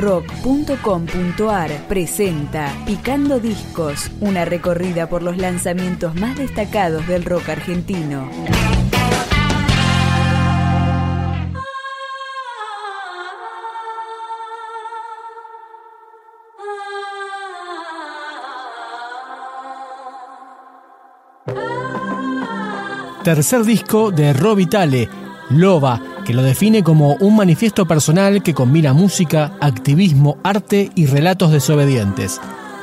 rock.com.ar presenta Picando Discos, una recorrida por los lanzamientos más destacados del rock argentino. Tercer disco de Robitale, Loba, que lo define como un manifiesto personal que combina música, activismo, arte y relatos desobedientes.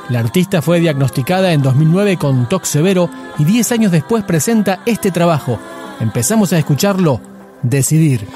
La artista fue diagnosticada en 2009 con TOC severo y 10 años después presenta este trabajo. Empezamos a escucharlo, Decidir.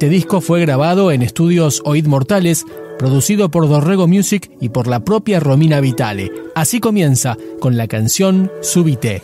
Este disco fue grabado en estudios Oid Mortales, producido por Dorrego Music y por la propia Romina Vitale. Así comienza con la canción Subite.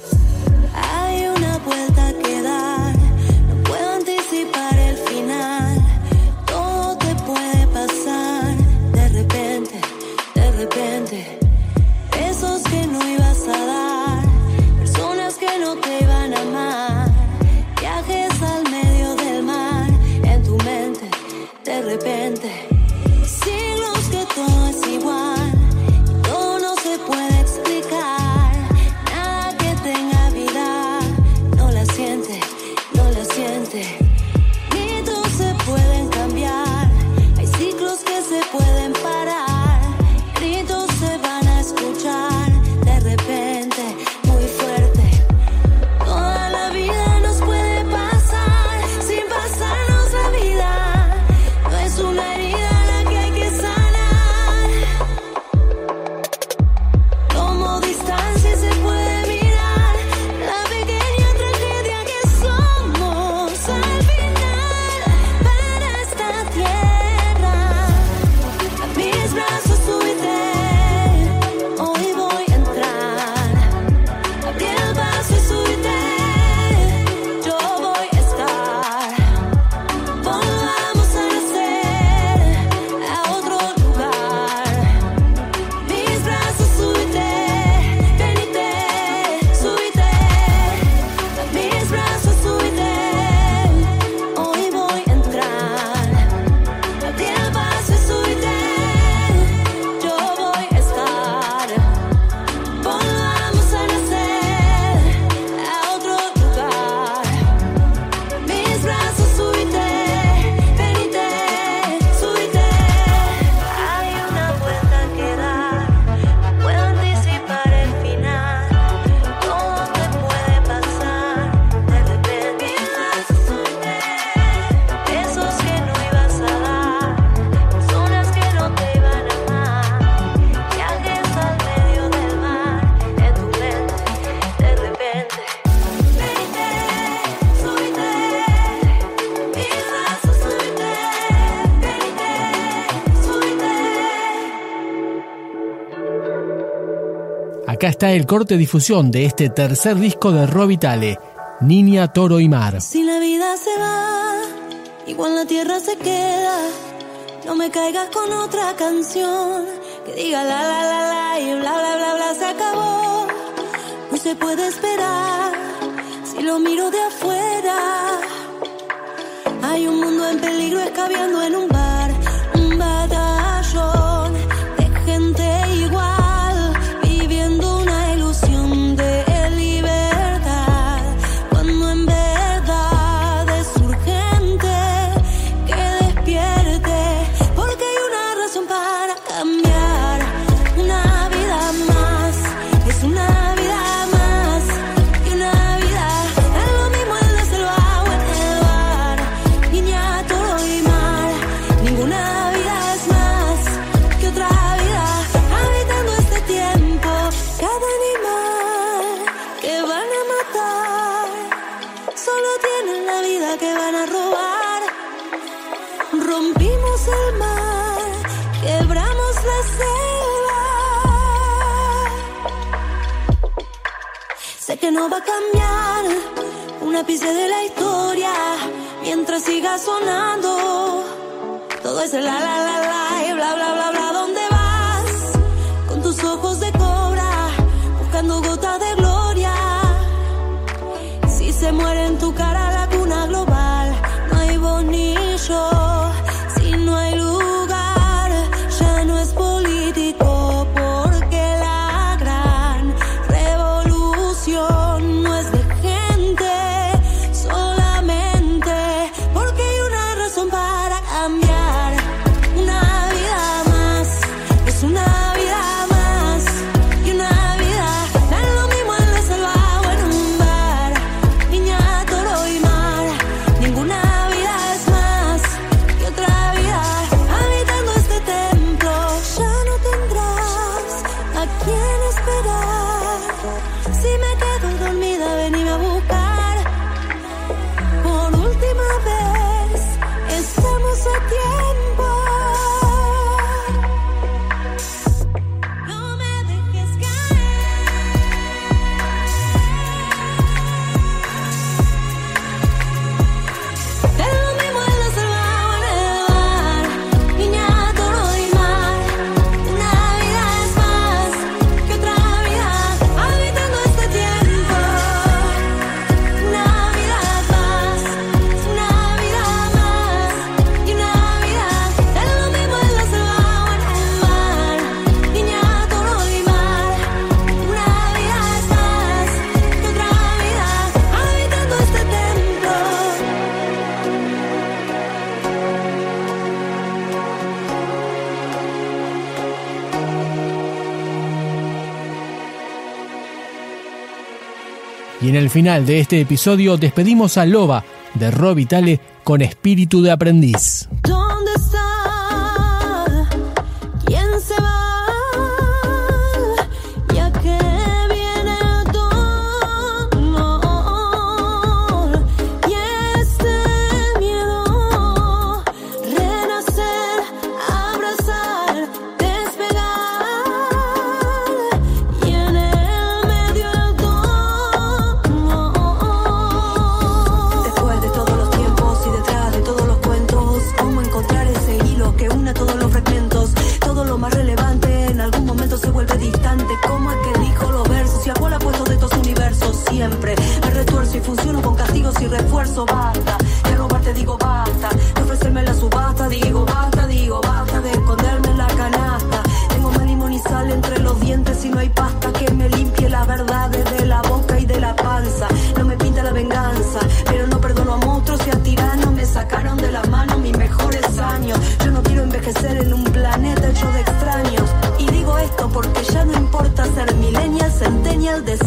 Acá está el corte difusión de este tercer disco de Robitale, Niña, Toro y Mar. Si la vida se va, igual la tierra se queda. No me caigas con otra canción que diga la la la la y bla bla bla bla se acabó. No se puede esperar si lo miro de afuera. Hay un mundo en peligro escabeando en un bar, el mar, quebramos la selva. Sé que no va a cambiar una ápice de la historia mientras siga sonando. Todo es la la la la y bla bla bla bla. ¿Dónde vas? Con tus ojos de cobra, buscando gotas de gloria. Si se muere en tu cara Y en el final de este episodio despedimos a Loba de Robitale con espíritu de aprendiz.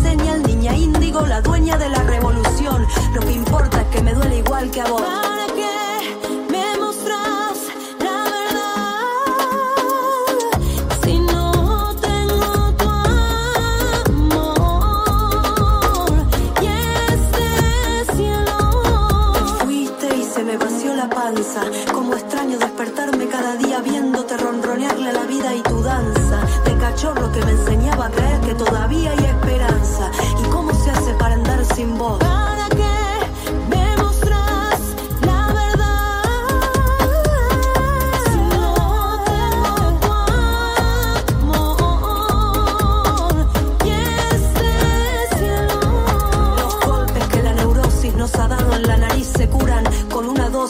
Decennial, niña índigo, la dueña de la revolución. Lo que importa es que me duele igual que a vos. ¿Para qué me mostrás la verdad? Si no tengo tu amor y este cielo. Te fuiste y se me vació la panza. Como extraño despertarme cada día viéndote ronronearle a la vida y tu danza. De cachorro que me enseñaba a creer que todavía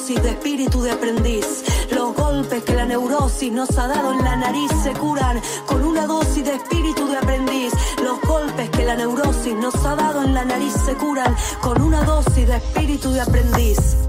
dosis de espíritu de aprendiz. Los golpes que la neurosis nos ha dado en la nariz se curan con una dosis de espíritu de aprendiz. Los golpes que la neurosis nos ha dado en la nariz se curan con una dosis de espíritu de aprendiz.